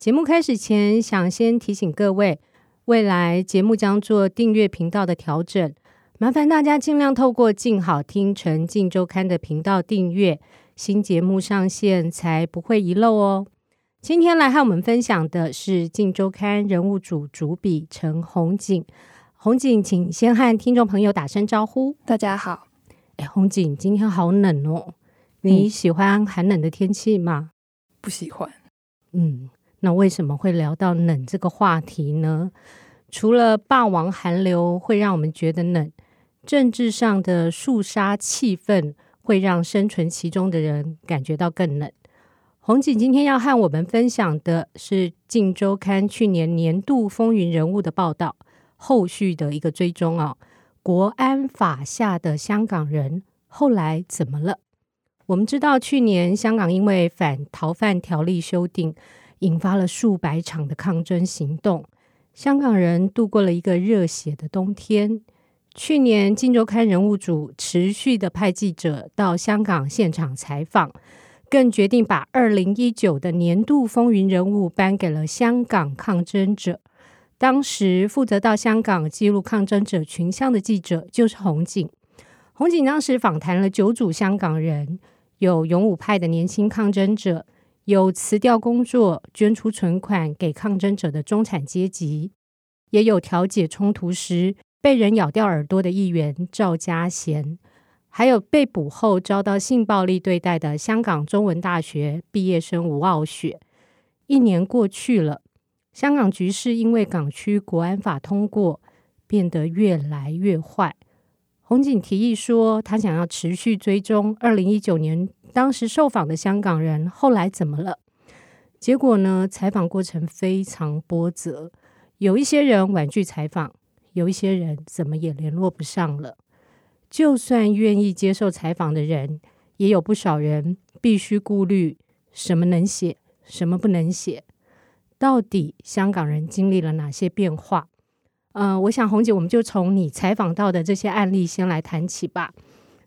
节目开始前，想先提醒各位，未来节目将做订阅频道的调整，麻烦大家尽量透过静好听、成镜周刊的频道订阅，新节目上线才不会遗漏哦。今天来和我们分享的是《静周刊》人物组主笔陈红锦。红锦，请先和听众朋友打声招呼。大家好。哎，红锦，今天好冷哦。你喜欢寒冷的天气吗？不喜欢。嗯，那为什么会聊到冷这个话题呢？除了霸王寒流会让我们觉得冷，政治上的肃杀气氛会让生存其中的人感觉到更冷。红景今天要和我们分享的是《镜周刊》去年年度风云人物的报道，后续的一个追踪啊。国安法下的香港人后来怎么了？我们知道，去年香港因为反逃犯条例修订，引发了数百场的抗争行动，香港人度过了一个热血的冬天。去年《金周刊》人物组持续的派记者到香港现场采访。更决定把二零一九的年度风云人物颁给了香港抗争者。当时负责到香港记录抗争者群像的记者就是红景。红景当时访谈了九组香港人，有勇武派的年轻抗争者，有辞掉工作捐出存款给抗争者的中产阶级，也有调解冲突时被人咬掉耳朵的议员赵家贤。还有被捕后遭到性暴力对待的香港中文大学毕业生吴傲雪。一年过去了，香港局势因为港区国安法通过，变得越来越坏。红锦提议说，他想要持续追踪二零一九年当时受访的香港人后来怎么了。结果呢，采访过程非常波折，有一些人婉拒采访，有一些人怎么也联络不上了。就算愿意接受采访的人，也有不少人必须顾虑什么能写，什么不能写。到底香港人经历了哪些变化？呃，我想红姐，我们就从你采访到的这些案例先来谈起吧。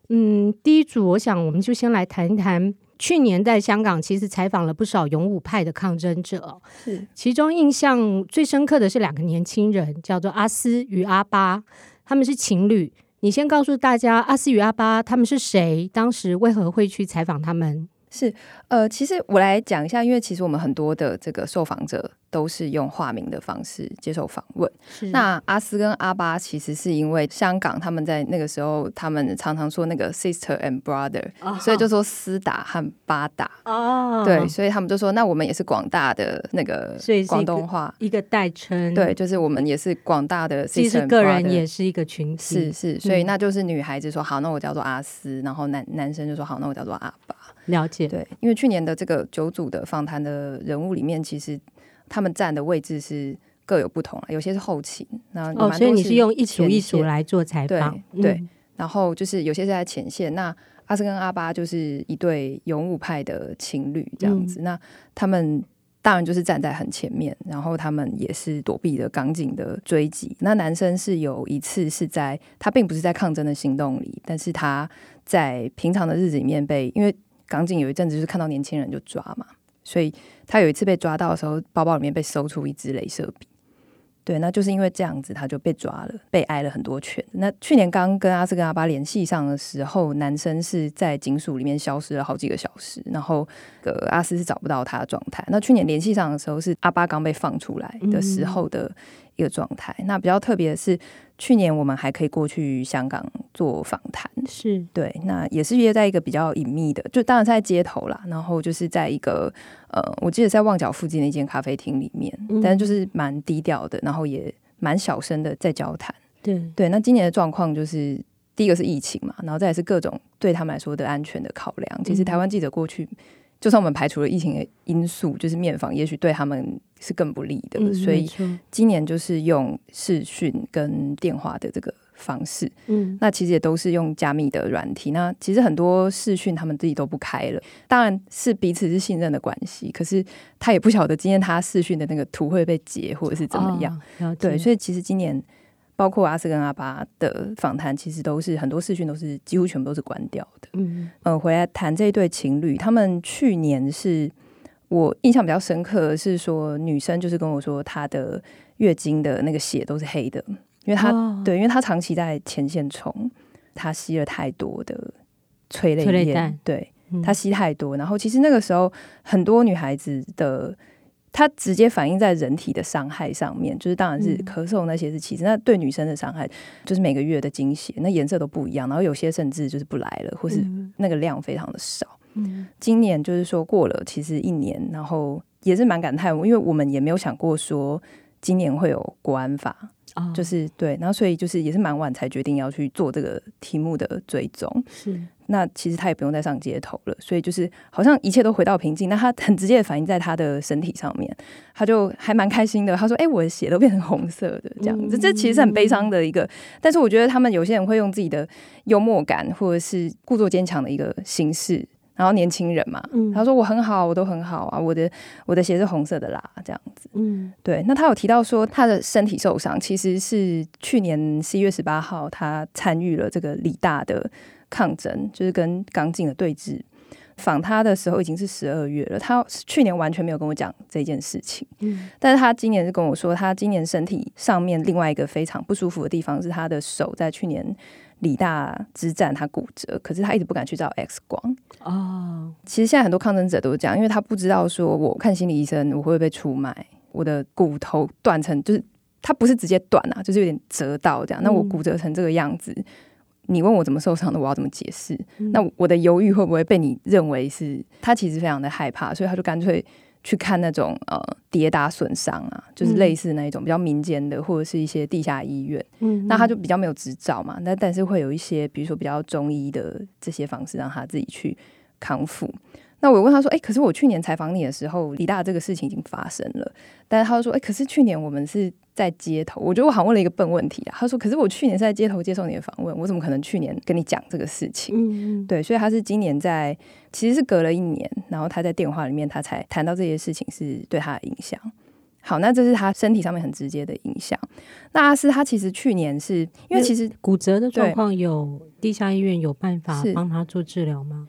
嗯，第一组，我想我们就先来谈一谈去年在香港，其实采访了不少勇武派的抗争者。是，其中印象最深刻的是两个年轻人，叫做阿斯与阿巴，他们是情侣。你先告诉大家，阿斯与阿巴他们是谁？当时为何会去采访他们？是，呃，其实我来讲一下，因为其实我们很多的这个受访者。都是用化名的方式接受访问。那阿斯跟阿巴其实是因为香港他们在那个时候，他们常常说那个 sister and brother，、哦、所以就说斯达和巴达。哦，对，所以他们就说，那我们也是广大的那个广东话一个代称。对，就是我们也是广大的 sister。其实个人也是一个群体。是是，所以那就是女孩子说好，那我叫做阿斯，然后男男生就说好，那我叫做阿巴。了解。对，因为去年的这个九组的访谈的人物里面，其实。他们站的位置是各有不同，有些是后勤，那哦，所以你是用一组一组来做采访，对。然后就是有些是在前线，那阿斯跟阿巴就是一对勇武派的情侣这样子，嗯、那他们当然就是站在很前面，然后他们也是躲避了港警的追击。那男生是有一次是在他并不是在抗争的行动里，但是他在平常的日子里面被，因为港警有一阵子就是看到年轻人就抓嘛。所以他有一次被抓到的时候，包包里面被搜出一支镭射笔。对，那就是因为这样子，他就被抓了，被挨了很多拳。那去年刚跟阿斯跟阿巴联系上的时候，男生是在警署里面消失了好几个小时，然后呃阿斯是找不到他的状态。那去年联系上的时候，是阿巴刚被放出来的时候的一个状态。那比较特别的是。去年我们还可以过去香港做访谈，是对，那也是约在一个比较隐秘的，就当然在街头啦，然后就是在一个呃，我记得在旺角附近的一间咖啡厅里面，嗯、但是就是蛮低调的，然后也蛮小声的在交谈。对对，那今年的状况就是第一个是疫情嘛，然后再来是各种对他们来说的安全的考量。其实台湾记者过去就算我们排除了疫情的因素，就是面访也许对他们是更不利的。嗯、所以今年就是用视讯跟电话的这个。方式，嗯，那其实也都是用加密的软体。那其实很多视讯他们自己都不开了，当然是彼此是信任的关系。可是他也不晓得今天他视讯的那个图会被截或者是怎么样。哦、对，所以其实今年包括阿斯跟阿巴的访谈，其实都是很多视讯都是几乎全部都是关掉的。嗯，呃，回来谈这一对情侣，他们去年是我印象比较深刻的是说，女生就是跟我说她的月经的那个血都是黑的。因为她、哦、对，因为她长期在前线冲，她吸了太多的催泪烟，对，她吸太多。然后其实那个时候，很多女孩子的，她直接反映在人体的伤害上面，就是当然是咳嗽那些是其次，那对女生的伤害就是每个月的经血，那颜色都不一样，然后有些甚至就是不来了，或是那个量非常的少。嗯，今年就是说过了，其实一年，然后也是蛮感叹，因为我们也没有想过说今年会有国安法。Oh. 就是对，然后所以就是也是蛮晚才决定要去做这个题目的追踪。是，那其实他也不用再上街头了，所以就是好像一切都回到平静。那他很直接的反映在他的身体上面，他就还蛮开心的。他说：“哎、欸，我的血都变成红色的，这样子。”这其实是很悲伤的一个，但是我觉得他们有些人会用自己的幽默感，或者是故作坚强的一个形式。然后年轻人嘛，嗯、他说我很好，我都很好啊，我的我的鞋是红色的啦，这样子。嗯，对。那他有提到说他的身体受伤，其实是去年十一月十八号他参与了这个理大的抗争，就是跟刚进的对峙。访他的时候已经是十二月了，他去年完全没有跟我讲这件事情。嗯，但是他今年是跟我说，他今年身体上面另外一个非常不舒服的地方是他的手在去年。理大之战，他骨折，可是他一直不敢去照 X 光。哦，其实现在很多抗争者都是这样，因为他不知道说，我看心理医生，我会不会被出卖？我的骨头断成，就是他不是直接断啊，就是有点折到这样。那我骨折成这个样子，嗯、你问我怎么受伤的，我要怎么解释？嗯、那我的犹豫会不会被你认为是？他其实非常的害怕，所以他就干脆。去看那种呃跌打损伤啊，就是类似那一种比较民间的，或者是一些地下医院，嗯，那他就比较没有执照嘛，那但是会有一些，比如说比较中医的这些方式，让他自己去康复。那我问他说：“哎、欸，可是我去年采访你的时候，李大这个事情已经发生了。”但是他就说：“哎、欸，可是去年我们是在街头。”我觉得我好像问了一个笨问题啊。他说：“可是我去年是在街头接受你的访问，我怎么可能去年跟你讲这个事情？”嗯嗯，对，所以他是今年在，其实是隔了一年，然后他在电话里面他才谈到这些事情是对他的影响。好，那这是他身体上面很直接的影响。那阿斯他其实去年是因为其实骨折的状况，有地下医院有办法帮他做治疗吗？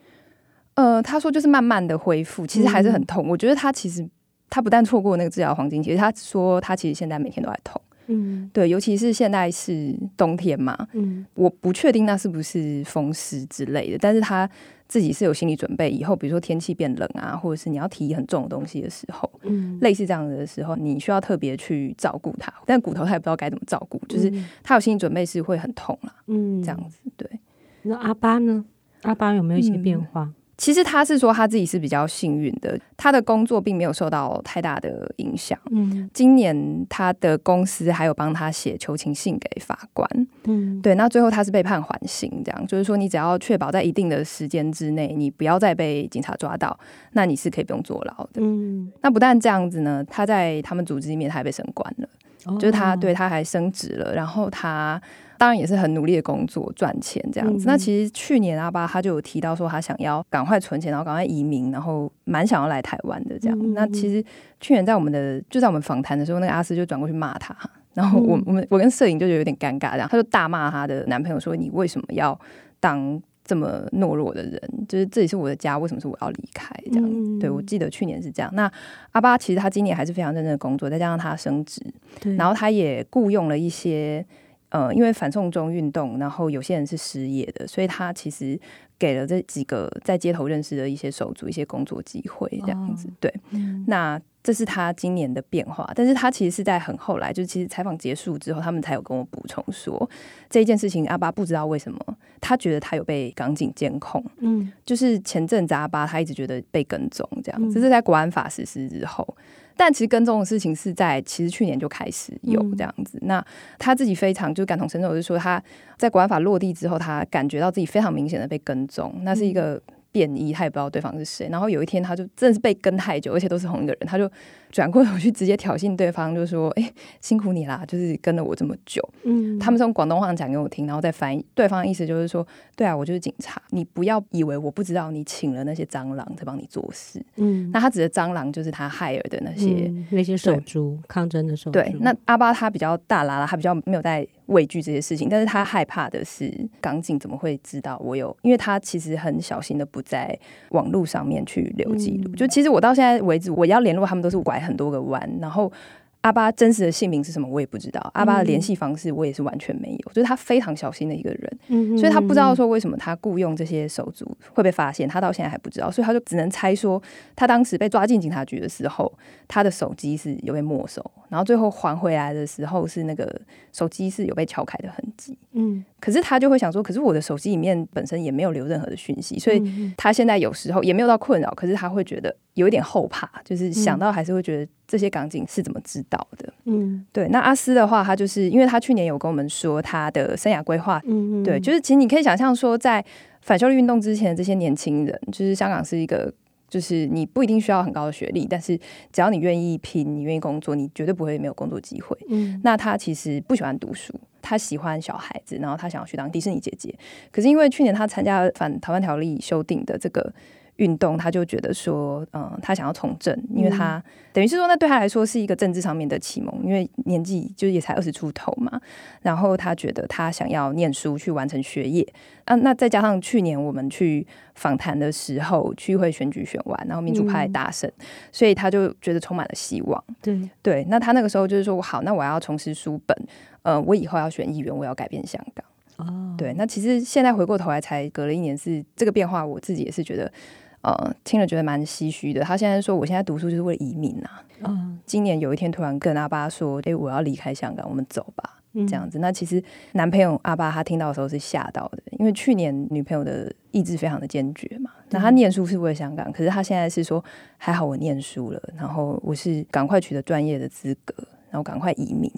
呃，他说就是慢慢的恢复，其实还是很痛。嗯、我觉得他其实他不但错过那个治疗黄金期，他说他其实现在每天都在痛。嗯，对，尤其是现在是冬天嘛。嗯，我不确定那是不是风湿之类的，但是他自己是有心理准备，以后比如说天气变冷啊，或者是你要提很重的东西的时候，嗯，类似这样子的时候，你需要特别去照顾他。但骨头他也不知道该怎么照顾，就是他有心理准备是会很痛啦。嗯，这样子对。那阿巴呢？阿巴有没有一些变化？嗯其实他是说他自己是比较幸运的，他的工作并没有受到太大的影响。嗯，今年他的公司还有帮他写求情信给法官。嗯，对，那最后他是被判缓刑，这样就是说你只要确保在一定的时间之内，你不要再被警察抓到，那你是可以不用坐牢的。嗯，那不但这样子呢，他在他们组织里面他还被升官了，哦、就是他对他还升职了，然后他。当然也是很努力的工作赚钱这样子。嗯、那其实去年阿巴他就有提到说他想要赶快存钱，然后赶快移民，然后蛮想要来台湾的这样。嗯、那其实去年在我们的就在我们访谈的时候，那个阿斯就转过去骂他，然后我我们我跟摄影就觉得有点尴尬，这样他就大骂他的男朋友说：“你为什么要当这么懦弱的人？就是这里是我的家，为什么是我要离开？”这样。嗯、对，我记得去年是这样。那阿巴其实他今年还是非常认真的工作，再加上他升职，然后他也雇佣了一些。呃，因为反送中运动，然后有些人是失业的，所以他其实给了这几个在街头认识的一些手足一些工作机会，这样子。哦、对，嗯、那这是他今年的变化，但是他其实是在很后来，就是其实采访结束之后，他们才有跟我补充说这一件事情。阿巴不知道为什么，他觉得他有被港警监控，嗯，就是前阵子阿巴他一直觉得被跟踪，这样，这是在国安法实施之后。但其实跟踪的事情是在其实去年就开始有这样子。嗯、那他自己非常就感同身受，就是说他在国安法落地之后，他感觉到自己非常明显的被跟踪。那是一个便衣，他也不知道对方是谁。然后有一天，他就真的是被跟太久，而且都是同一个人，他就转过头去直接挑衅对方，就说：“哎、欸，辛苦你啦，就是跟了我这么久。”嗯，他们是用广东话讲给我听，然后再翻译。对方的意思就是说：“对啊，我就是警察，你不要以为我不知道你请了那些蟑螂在帮你做事。”嗯，那他指的蟑螂就是他害尔的那些、嗯、那些手足，抗争的手足。对，那阿巴他比较大啦啦，他比较没有在畏惧这些事情，但是他害怕的是港警怎么会知道我有？因为他其实很小心的不在网络上面去留记录。嗯、就其实我到现在为止，我要联络他们都是拐很多个弯，然后。阿巴真实的姓名是什么？我也不知道。阿巴的联系方式我也是完全没有。就是他非常小心的一个人，嗯、所以他不知道说为什么他雇佣这些手足会被发现，他到现在还不知道，所以他就只能猜说，他当时被抓进警察局的时候，他的手机是有被没收，然后最后还回来的时候是那个手机是有被撬开的痕迹。嗯，可是他就会想说，可是我的手机里面本身也没有留任何的讯息，所以他现在有时候也没有到困扰，可是他会觉得有一点后怕，就是想到还是会觉得。这些港警是怎么知道的？嗯，对。那阿斯的话，他就是因为他去年有跟我们说他的生涯规划，嗯嗯，对，就是其实你可以想象说，在反修例运动之前的这些年轻人，就是香港是一个，就是你不一定需要很高的学历，但是只要你愿意拼，你愿意工作，你绝对不会没有工作机会。嗯，那他其实不喜欢读书，他喜欢小孩子，然后他想要去当迪士尼姐姐。可是因为去年他参加反逃犯条例修订的这个。运动，他就觉得说，嗯，他想要从政，因为他、嗯、等于是说，那对他来说是一个政治上面的启蒙，因为年纪就是也才二十出头嘛。然后他觉得他想要念书去完成学业，啊，那再加上去年我们去访谈的时候，区议会选举选完，然后民主派大胜，嗯、所以他就觉得充满了希望。对对，那他那个时候就是说，好，那我要重拾书本，呃，我以后要选议员，我要改变香港。哦，对，那其实现在回过头来，才隔了一年，是这个变化，我自己也是觉得。呃，听了觉得蛮唏嘘的。他现在说，我现在读书就是为了移民啊。嗯，今年有一天突然跟阿爸说：“哎、欸，我要离开香港，我们走吧。”这样子。那其实男朋友阿爸他听到的时候是吓到的，因为去年女朋友的意志非常的坚决嘛。那他念书是为了香港，可是他现在是说还好我念书了，然后我是赶快取得专业的资格，然后赶快移民。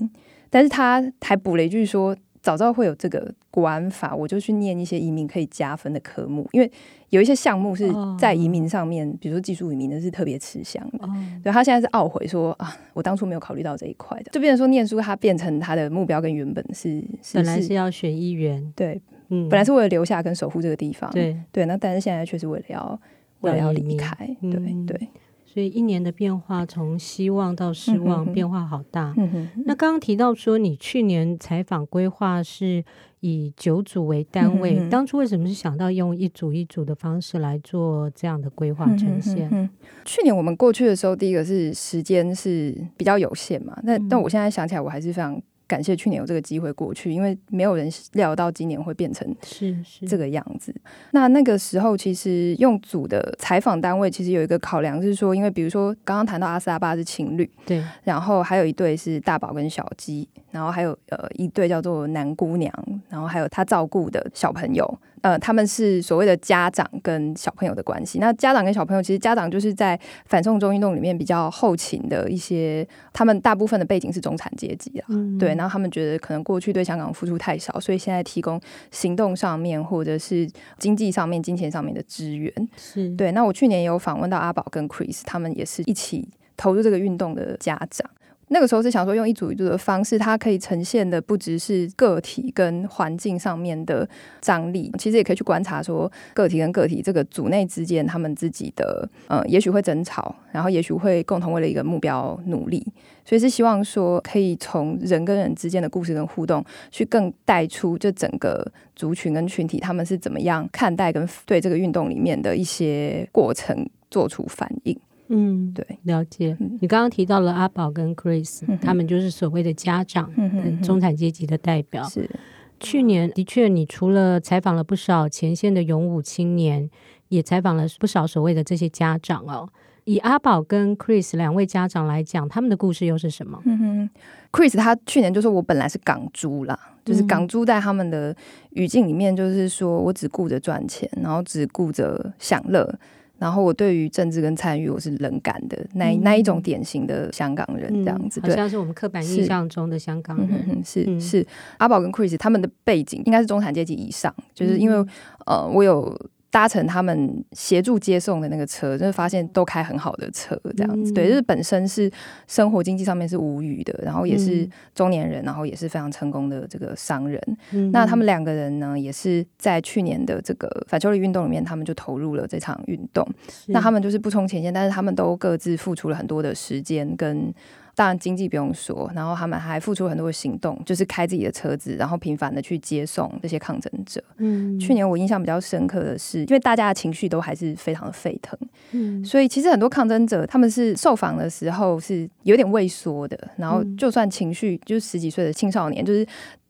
但是他还补了一句说。早知道会有这个国安法，我就去念一些移民可以加分的科目，因为有一些项目是在移民上面，比如说技术移民的是特别吃香的。对，他现在是懊悔说啊，我当初没有考虑到这一块的，就变成说念书，他变成他的目标跟原本是，是本来是要选议员，对，嗯，本来是为了留下跟守护这个地方，对。对，那但是现在却是为了要为了要离开，对对。所以一年的变化，从希望到失望，变化好大。嗯、那刚刚提到说，你去年采访规划是以九组为单位，当初为什么是想到用一组一组的方式来做这样的规划呈现？嗯、去年我们过去的时候，第一个是时间是比较有限嘛。那、嗯、但我现在想起来，我还是非常。感谢去年有这个机会过去，因为没有人料到今年会变成是是。这个样子。那那个时候，其实用组的采访单位其实有一个考量，就是说，因为比如说刚刚谈到阿斯阿巴是情侣，对，然后还有一对是大宝跟小鸡，然后还有呃一对叫做男姑娘，然后还有他照顾的小朋友。呃，他们是所谓的家长跟小朋友的关系。那家长跟小朋友，其实家长就是在反送中运动里面比较后勤的一些，他们大部分的背景是中产阶级啊，嗯、对。然后他们觉得可能过去对香港付出太少，所以现在提供行动上面或者是经济上面、金钱上面的支援。是对。那我去年也有访问到阿宝跟 Chris，他们也是一起投入这个运动的家长。那个时候是想说，用一组一组的方式，它可以呈现的不只是个体跟环境上面的张力，其实也可以去观察说，个体跟个体这个组内之间，他们自己的呃，也许会争吵，然后也许会共同为了一个目标努力，所以是希望说，可以从人跟人之间的故事跟互动，去更带出这整个族群跟群体，他们是怎么样看待跟对这个运动里面的一些过程做出反应。嗯，对，了解。嗯、你刚刚提到了阿宝跟 Chris，、嗯、他们就是所谓的家长，嗯、哼中产阶级的代表。是去年的确，你除了采访了不少前线的勇武青年，也采访了不少所谓的这些家长哦。以阿宝跟 Chris 两位家长来讲，他们的故事又是什么？嗯哼，Chris 他去年就说：“我本来是港猪啦，就是港猪在他们的语境里面，就是说我只顾着赚钱，然后只顾着享乐。”然后我对于政治跟参与我是冷感的，那那一种典型的香港人这样子，对，好像是我们刻板印象中的香港人，是是，是。阿宝跟 Chris 他们的背景应该是中产阶级以上，就是因为呃，我有。搭乘他们协助接送的那个车，就是发现都开很好的车，这样子。嗯、对，就是本身是生活经济上面是无语的，然后也是中年人，然后也是非常成功的这个商人。嗯、那他们两个人呢，也是在去年的这个反修例运动里面，他们就投入了这场运动。那他们就是不冲前线，但是他们都各自付出了很多的时间跟。当然，经济不用说，然后他们还付出很多行动，就是开自己的车子，然后频繁的去接送这些抗争者。嗯，去年我印象比较深刻的是，因为大家的情绪都还是非常的沸腾，嗯，所以其实很多抗争者他们是受访的时候是有点畏缩的，然后就算情绪，就是十几岁的青少年，就是。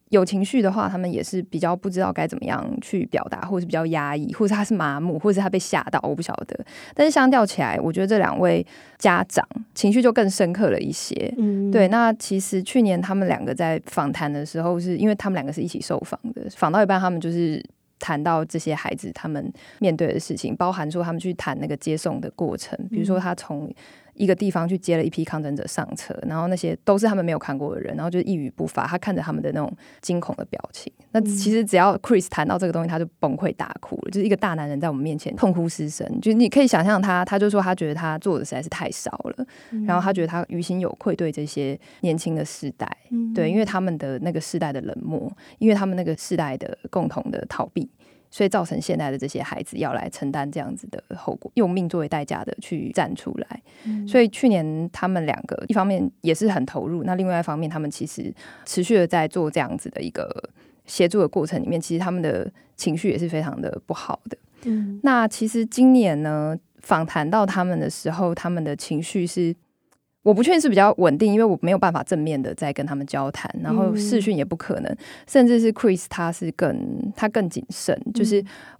有情绪的话，他们也是比较不知道该怎么样去表达，或者是比较压抑，或者是他是麻木，或者是他被吓到，我不晓得。但是相较起来，我觉得这两位家长情绪就更深刻了一些。嗯，对。那其实去年他们两个在访谈的时候，是因为他们两个是一起受访的，访到一半，他们就是谈到这些孩子他们面对的事情，包含说他们去谈那个接送的过程，比如说他从。一个地方去接了一批抗争者上车，然后那些都是他们没有看过的人，然后就一语不发。他看着他们的那种惊恐的表情，那其实只要 Chris 谈到这个东西，他就崩溃大哭了，就是一个大男人在我们面前痛哭失声。就是你可以想象他，他就说他觉得他做的实在是太少了，然后他觉得他于心有愧对这些年轻的世代，对，因为他们的那个世代的冷漠，因为他们那个世代的共同的逃避。所以造成现在的这些孩子要来承担这样子的后果，用命作为代价的去站出来。嗯、所以去年他们两个一方面也是很投入，那另外一方面他们其实持续的在做这样子的一个协助的过程里面，其实他们的情绪也是非常的不好的。嗯，那其实今年呢，访谈到他们的时候，他们的情绪是。我不确定是比较稳定，因为我没有办法正面的在跟他们交谈，然后视讯也不可能，嗯、甚至是 Chris 他是更他更谨慎，就是、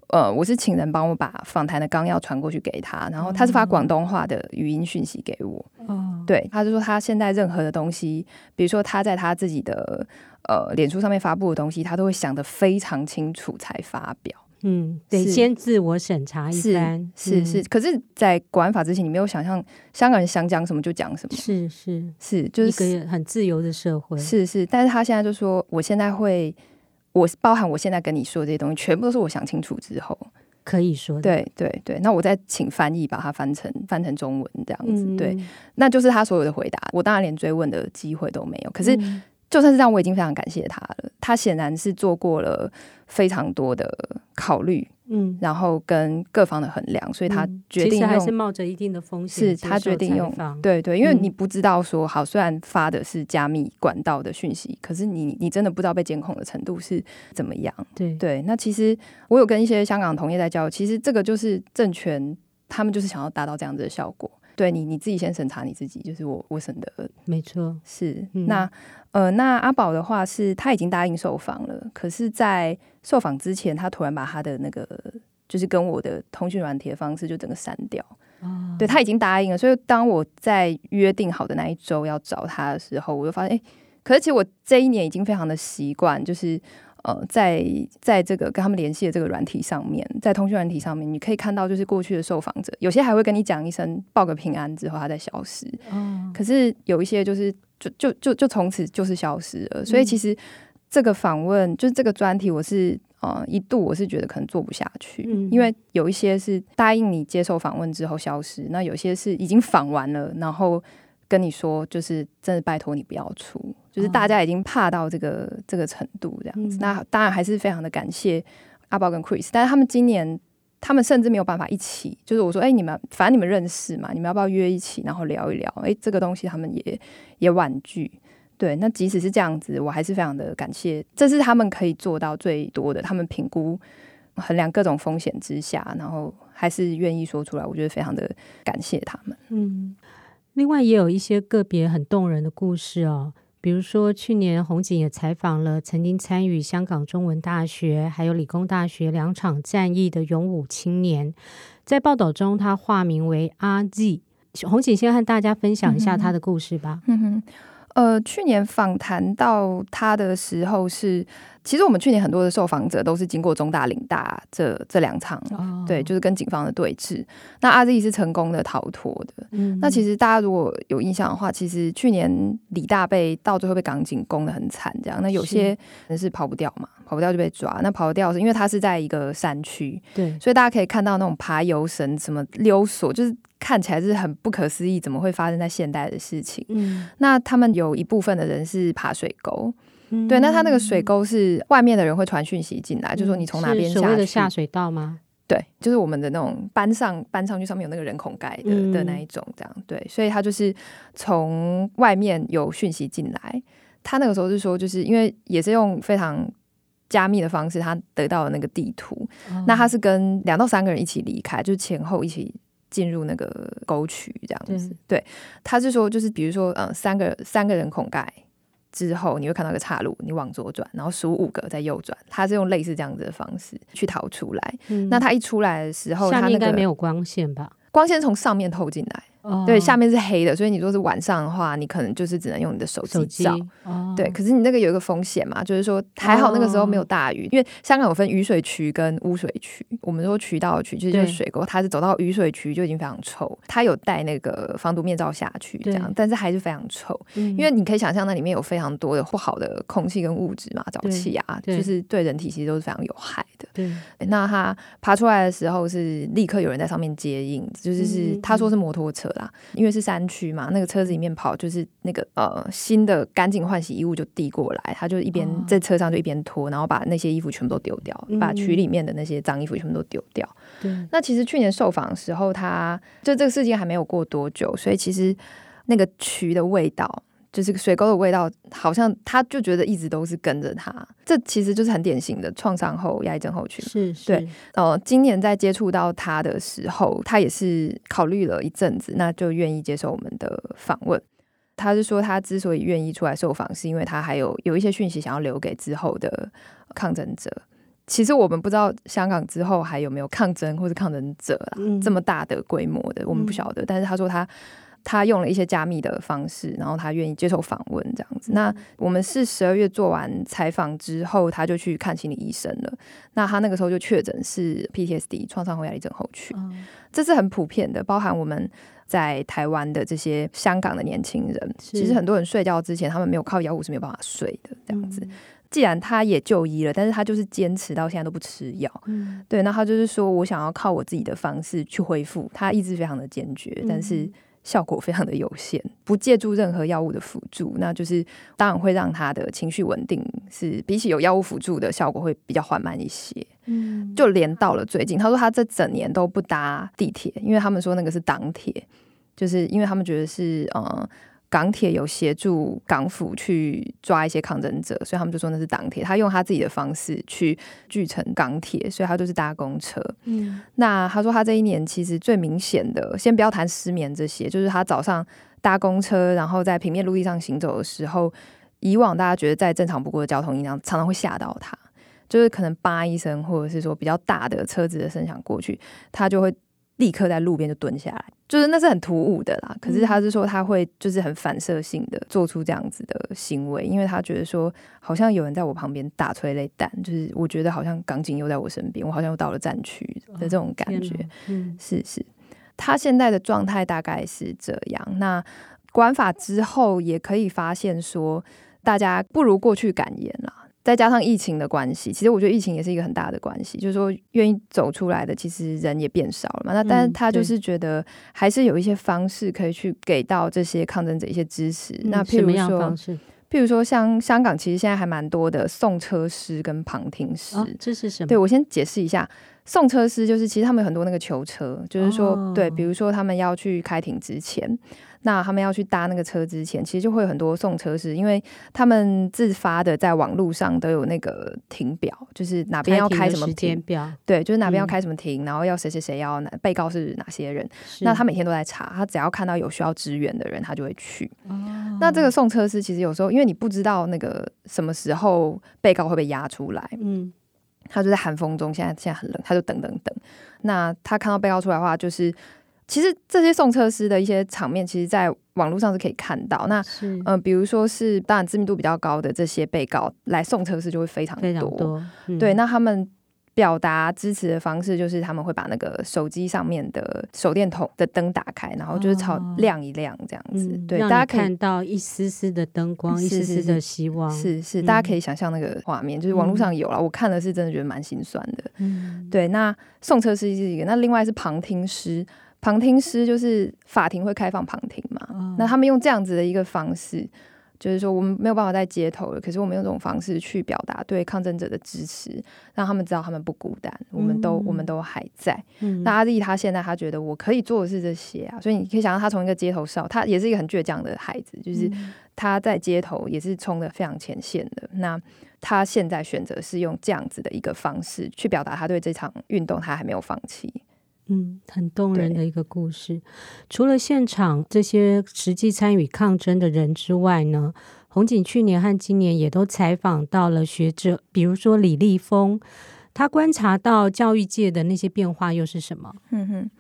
嗯、呃，我是请人帮我把访谈的纲要传过去给他，然后他是发广东话的语音讯息给我，哦、对，他就说他现在任何的东西，比如说他在他自己的呃脸书上面发布的东西，他都会想得非常清楚才发表。嗯，得先自我审查一番，是是是。可是，在国安法之前，你没有想象香港人想讲什么就讲什么，是是是，就是一个很自由的社会，是是。但是他现在就说，我现在会，我包含我现在跟你说的这些东西，全部都是我想清楚之后可以说的。对对对，那我再请翻译把它翻成翻成中文这样子，对，那就是他所有的回答。我当然连追问的机会都没有，可是。就算是这样，我已经非常感谢他了。他显然是做过了非常多的考虑，嗯，然后跟各方的衡量，所以他决定用，还是冒着一定的风险，是他决定用，对对，因为你不知道说，好，虽然发的是加密管道的讯息，可是你你真的不知道被监控的程度是怎么样，对对。那其实我有跟一些香港同业在交流，其实这个就是政权，他们就是想要达到这样子的效果。对你，你自己先审查你自己，就是我我审的，没错，是、嗯、那呃，那阿宝的话是他已经答应受访了，可是，在受访之前，他突然把他的那个就是跟我的通讯软体的方式就整个删掉。哦，对，他已经答应了，所以当我在约定好的那一周要找他的时候，我就发现，哎，可是其实我这一年已经非常的习惯，就是。呃，在在这个跟他们联系的这个软体上面，在通讯软体上面，你可以看到，就是过去的受访者，有些还会跟你讲一声报个平安之后，他再消失。嗯，可是有一些就是就就就就从此就是消失了。所以其实这个访问，就是这个专题，我是呃一度我是觉得可能做不下去，因为有一些是答应你接受访问之后消失，那有些是已经访完了，然后。跟你说，就是真的拜托你不要出，就是大家已经怕到这个、哦、这个程度这样子。嗯、那当然还是非常的感谢阿宝跟 Chris，但是他们今年他们甚至没有办法一起。就是我说，哎、欸，你们反正你们认识嘛，你们要不要约一起，然后聊一聊？哎、欸，这个东西他们也也婉拒。对，那即使是这样子，我还是非常的感谢，这是他们可以做到最多的。他们评估衡量各种风险之下，然后还是愿意说出来，我觉得非常的感谢他们。嗯。另外也有一些个别很动人的故事哦，比如说去年红警也采访了曾经参与香港中文大学还有理工大学两场战役的勇武青年，在报道中他化名为阿 Z。红警先和大家分享一下他的故事吧。嗯哼，呃，去年访谈到他的时候是，其实我们去年很多的受访者都是经过中大、岭大这这两场，哦、对，就是跟警方的对峙。那阿 Z 是成功的逃脱的。嗯，那其实大家如果有印象的话，其实去年李大被到最后被港警攻的很惨，这样。那有些人是跑不掉嘛，跑不掉就被抓。那跑不掉是因为他是在一个山区，对，所以大家可以看到那种爬油绳、什么溜索，就是。看起来是很不可思议，怎么会发生在现代的事情？嗯，那他们有一部分的人是爬水沟，嗯、对，那他那个水沟是外面的人会传讯息进来，嗯、就说你从哪边下的下水道吗？对，就是我们的那种搬上搬上去，上面有那个人孔盖的、嗯、的那一种，这样对，所以他就是从外面有讯息进来。他那个时候是说，就是因为也是用非常加密的方式，他得到了那个地图。哦、那他是跟两到三个人一起离开，就是前后一起。进入那个沟渠这样子，对，他是说，就是比如说，嗯，三个三个人孔盖之后，你会看到一个岔路，你往左转，然后数五个再右转，他是用类似这样子的方式去逃出来。嗯、那他一出来的时候，下面应该没有光线吧？光线从上面透进来。对，下面是黑的，所以你说是晚上的话，你可能就是只能用你的手机照。对，可是你那个有一个风险嘛，就是说还好那个时候没有大雨，因为香港有分雨水区跟污水区。我们说渠道渠其实就是水沟，它是走到雨水区就已经非常臭。它有带那个防毒面罩下去，这样，但是还是非常臭。因为你可以想象那里面有非常多的不好的空气跟物质嘛，沼气啊，就是对人体其实都是非常有害的。对，那他爬出来的时候是立刻有人在上面接应，就是是他说是摩托车啦。因为是山区嘛，那个车子里面跑就是那个呃新的干净换洗衣物就递过来，他就一边在车上就一边拖，然后把那些衣服全部都丢掉，把渠里面的那些脏衣服全部都丢掉。对，那其实去年受访的时候，他就这个事件还没有过多久，所以其实那个渠的味道。就是水沟的味道，好像他就觉得一直都是跟着他，这其实就是很典型的创伤后压抑症候群。是，是，对。呃，今年在接触到他的时候，他也是考虑了一阵子，那就愿意接受我们的访问。他是说，他之所以愿意出来受访，是因为他还有有一些讯息想要留给之后的抗争者。其实我们不知道香港之后还有没有抗争或者抗争者啦，嗯、这么大的规模的，我们不晓得。嗯、但是他说他。他用了一些加密的方式，然后他愿意接受访问这样子。那我们是十二月做完采访之后，他就去看心理医生了。那他那个时候就确诊是 PTSD 创伤后压力症候群，这是很普遍的，包含我们在台湾的这些香港的年轻人，其实很多人睡觉之前，他们没有靠药物是没有办法睡的这样子。既然他也就医了，但是他就是坚持到现在都不吃药。对，那他就是说我想要靠我自己的方式去恢复，他意志非常的坚决，但是。效果非常的有限，不借助任何药物的辅助，那就是当然会让他的情绪稳定，是比起有药物辅助的效果会比较缓慢一些。嗯，就连到了最近，他说他这整年都不搭地铁，因为他们说那个是挡铁，就是因为他们觉得是嗯。港铁有协助港府去抓一些抗争者，所以他们就说那是港铁。他用他自己的方式去聚成港铁，所以他就是搭公车。嗯，那他说他这一年其实最明显的，先不要谈失眠这些，就是他早上搭公车，然后在平面陆地上行走的时候，以往大家觉得再正常不过的交通音量，常常会吓到他，就是可能叭一声，或者是说比较大的车子的声响过去，他就会。立刻在路边就蹲下来，就是那是很突兀的啦。可是他是说他会就是很反射性的做出这样子的行为，因为他觉得说好像有人在我旁边打催泪弹，就是我觉得好像港警又在我身边，我好像又到了战区的这种感觉。嗯，是是，他现在的状态大概是这样。那管法之后也可以发现说，大家不如过去敢言啦。再加上疫情的关系，其实我觉得疫情也是一个很大的关系，就是说愿意走出来的其实人也变少了嘛。那但是他就是觉得还是有一些方式可以去给到这些抗争者一些支持。嗯、那譬如说，譬如说像香港其实现在还蛮多的送车师跟旁听师，哦、这是什么？对，我先解释一下，送车师就是其实他们有很多那个囚车，就是说、哦、对，比如说他们要去开庭之前。那他们要去搭那个车之前，其实就会有很多送车师，因为他们自发的在网络上都有那个停表，就是哪边要开什么庭，时间表，对，就是哪边要开什么停，嗯、然后要谁谁谁要哪被告是哪些人，那他每天都在查，他只要看到有需要支援的人，他就会去。哦、那这个送车师其实有时候，因为你不知道那个什么时候被告会被押出来，嗯，他就在寒风中，现在现在很冷，他就等等等。那他看到被告出来的话，就是。其实这些送车师的一些场面，其实在网络上是可以看到。那嗯、呃，比如说是当然知名度比较高的这些被告来送车师就会非常多。非常多嗯、对，那他们。表达支持的方式就是他们会把那个手机上面的手电筒的灯打开，然后就是朝亮一亮这样子。哦、对，大家可以看到一丝丝的灯光，一丝丝的希望。是是，嗯、大家可以想象那个画面，就是网络上有了，嗯、我看了是真的觉得蛮心酸的。嗯，对。那送车师是一个，那另外是旁听师，旁听师就是法庭会开放旁听嘛。哦、那他们用这样子的一个方式。就是说，我们没有办法在街头了，可是我们用这种方式去表达对抗争者的支持，让他们知道他们不孤单，我们都、嗯、我们都还在。嗯、那阿丽他现在他觉得我可以做的是这些啊，所以你可以想象他从一个街头少，他也是一个很倔强的孩子，就是他在街头也是冲的非常前线的。那他现在选择是用这样子的一个方式去表达他对这场运动他还没有放弃。嗯，很动人的一个故事。除了现场这些实际参与抗争的人之外呢，红警去年和今年也都采访到了学者，比如说李立峰，他观察到教育界的那些变化又是什么？嗯哼，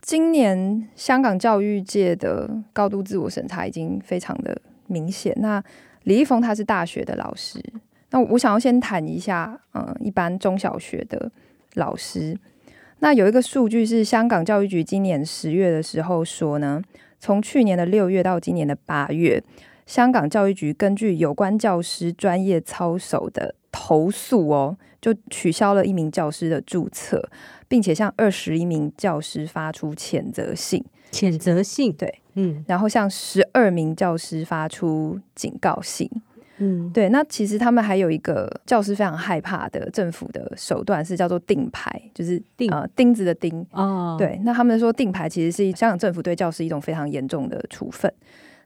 今年香港教育界的高度自我审查已经非常的明显。那李立峰他是大学的老师，那我想要先谈一下，嗯，一般中小学的老师。那有一个数据是香港教育局今年十月的时候说呢，从去年的六月到今年的八月，香港教育局根据有关教师专业操守的投诉哦，就取消了一名教师的注册，并且向二十一名教师发出谴责信。谴责信，对，嗯，然后向十二名教师发出警告信。嗯，对，那其实他们还有一个教师非常害怕的政府的手段是叫做钉牌，就是钉呃钉子的钉哦。对，那他们说钉牌其实是香港政府对教师一种非常严重的处分。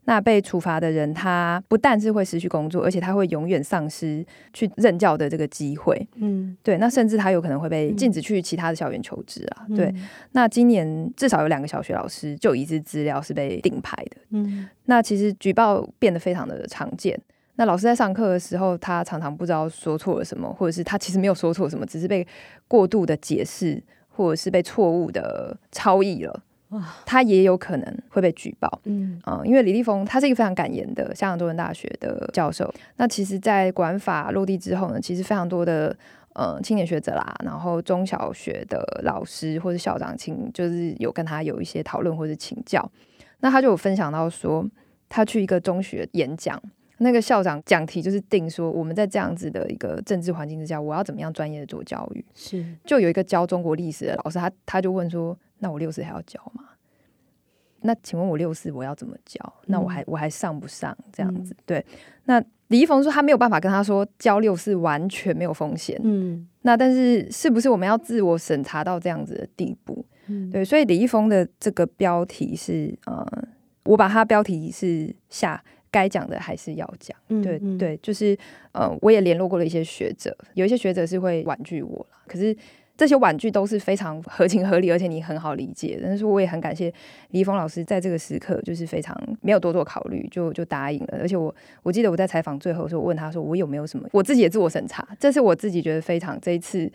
那被处罚的人，他不但是会失去工作，而且他会永远丧失去任教的这个机会。嗯，对，那甚至他有可能会被禁止去其他的校园求职啊。嗯、对，那今年至少有两个小学老师就已知资料是被钉牌的。嗯，那其实举报变得非常的常见。那老师在上课的时候，他常常不知道说错了什么，或者是他其实没有说错什么，只是被过度的解释，或者是被错误的超译了。哇，他也有可能会被举报。嗯，嗯，因为李立峰他是一个非常敢言的香港中文大学的教授。那其实，在管法落地之后呢，其实非常多的呃青年学者啦，然后中小学的老师或者校长，请就是有跟他有一些讨论或者请教。那他就有分享到说，他去一个中学演讲。那个校长讲题就是定说，我们在这样子的一个政治环境之下，我要怎么样专业的做教育？是，就有一个教中国历史的老师，他他就问说，那我六四还要教吗？那请问我六四我要怎么教？那我还我还上不上？这样子？嗯、对。那李易峰说他没有办法跟他说教六四完全没有风险。嗯。那但是是不是我们要自我审查到这样子的地步？嗯。对。所以李易峰的这个标题是呃，我把他标题是下。该讲的还是要讲，对对，就是呃，我也联络过了一些学者，有一些学者是会婉拒我了，可是这些婉拒都是非常合情合理，而且你很好理解。但是我也很感谢李峰老师在这个时刻就是非常没有多做考虑，就就答应了。而且我我记得我在采访最后的时候，我问他说，我有没有什么我自己也自我审查，这是我自己觉得非常这一次。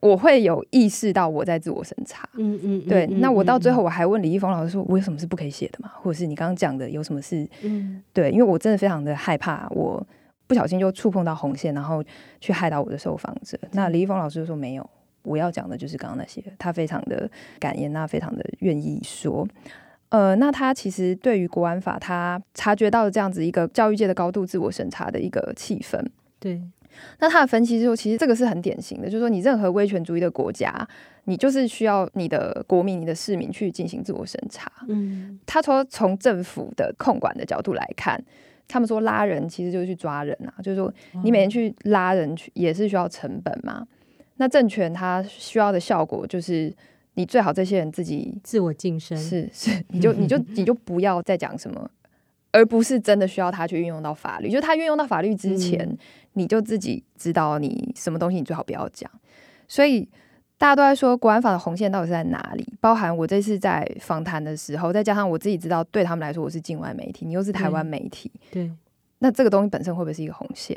我会有意识到我在自我审查，嗯嗯，对。嗯、那我到最后我还问李易峰老师说，我有什么是不可以写的吗？或者是你刚刚讲的有什么是，嗯，对，因为我真的非常的害怕，我不小心就触碰到红线，然后去害到我的受访者。嗯、那李易峰老师就说没有，我要讲的就是刚刚那些。他非常的感言，那非常的愿意说。呃，那他其实对于国安法，他察觉到了这样子一个教育界的高度自我审查的一个气氛，对。那他的分析是说，其实这个是很典型的，就是说你任何威权主义的国家，你就是需要你的国民、你的市民去进行自我审查。嗯，他说从政府的控管的角度来看，他们说拉人其实就是去抓人啊，就是说你每天去拉人去也是需要成本嘛。那政权它需要的效果就是你最好这些人自己自我晋升，是是，你就你就 你就不要再讲什么。而不是真的需要他去运用到法律，就是他运用到法律之前，嗯、你就自己知道你什么东西你最好不要讲。所以大家都在说国安法的红线到底是在哪里？包含我这次在访谈的时候，再加上我自己知道，对他们来说我是境外媒体，你又是台湾媒体，对，对，那这个东西本身会不会是一个红线？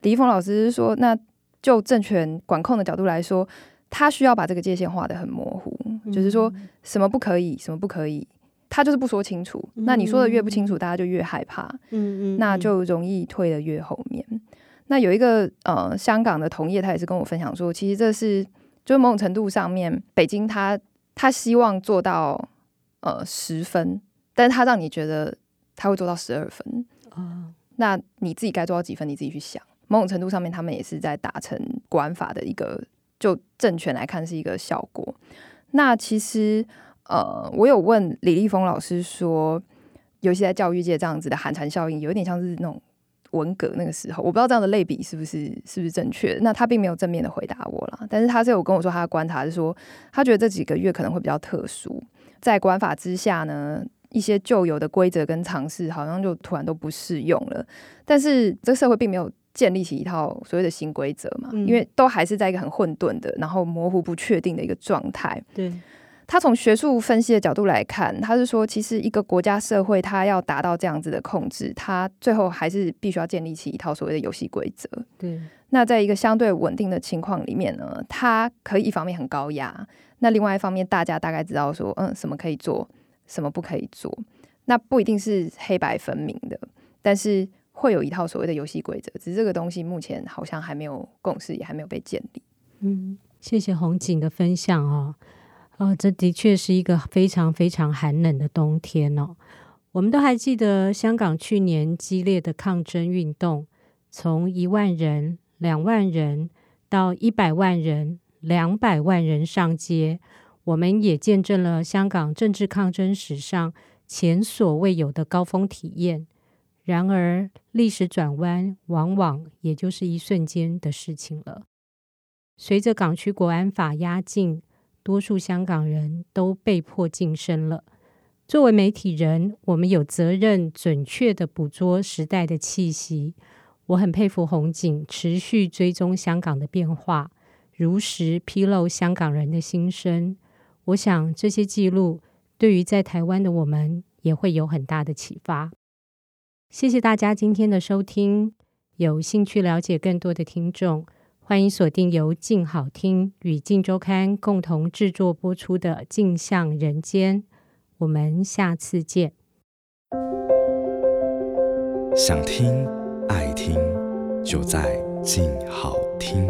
李易峰老师是说，那就政权管控的角度来说，他需要把这个界限画得很模糊。嗯、就是说什么不可以，什么不可以，他就是不说清楚。嗯、那你说的越不清楚，大家就越害怕，嗯嗯，那就容易退的越后面。那有一个呃，香港的同业，他也是跟我分享说，其实这是就是某种程度上面，北京他他希望做到呃十分，但是他让你觉得他会做到十二分啊。哦、那你自己该做到几分，你自己去想。某种程度上面，他们也是在达成国安法的一个，就政权来看是一个效果。那其实呃，我有问李立峰老师说，尤其在教育界这样子的寒蝉效应，有点像是那种。文革那个时候，我不知道这样的类比是不是是不是正确。那他并没有正面的回答我啦，但是他是有跟我说他的观察是说，他觉得这几个月可能会比较特殊，在管法之下呢，一些旧有的规则跟尝试好像就突然都不适用了。但是这个社会并没有建立起一套所谓的新规则嘛，嗯、因为都还是在一个很混沌的，然后模糊不确定的一个状态。对。他从学术分析的角度来看，他是说，其实一个国家社会，它要达到这样子的控制，它最后还是必须要建立起一套所谓的游戏规则。对。那在一个相对稳定的情况里面呢，它可以一方面很高压，那另外一方面，大家大概知道说，嗯，什么可以做，什么不可以做，那不一定是黑白分明的，但是会有一套所谓的游戏规则。只是这个东西目前好像还没有共识，也还没有被建立。嗯，谢谢红景的分享哦。哦，这的确是一个非常非常寒冷的冬天哦。我们都还记得香港去年激烈的抗争运动，从一万人、两万人到一百万人、两百万人上街，我们也见证了香港政治抗争史上前所未有的高峰体验。然而，历史转弯往往也就是一瞬间的事情了。随着港区国安法压境。多数香港人都被迫噤声了。作为媒体人，我们有责任准确地捕捉时代的气息。我很佩服红警持续追踪香港的变化，如实披露香港人的心声。我想这些记录对于在台湾的我们也会有很大的启发。谢谢大家今天的收听。有兴趣了解更多的听众。欢迎锁定由静好听与静周刊共同制作播出的《镜像人间》，我们下次见。想听爱听，就在静好听。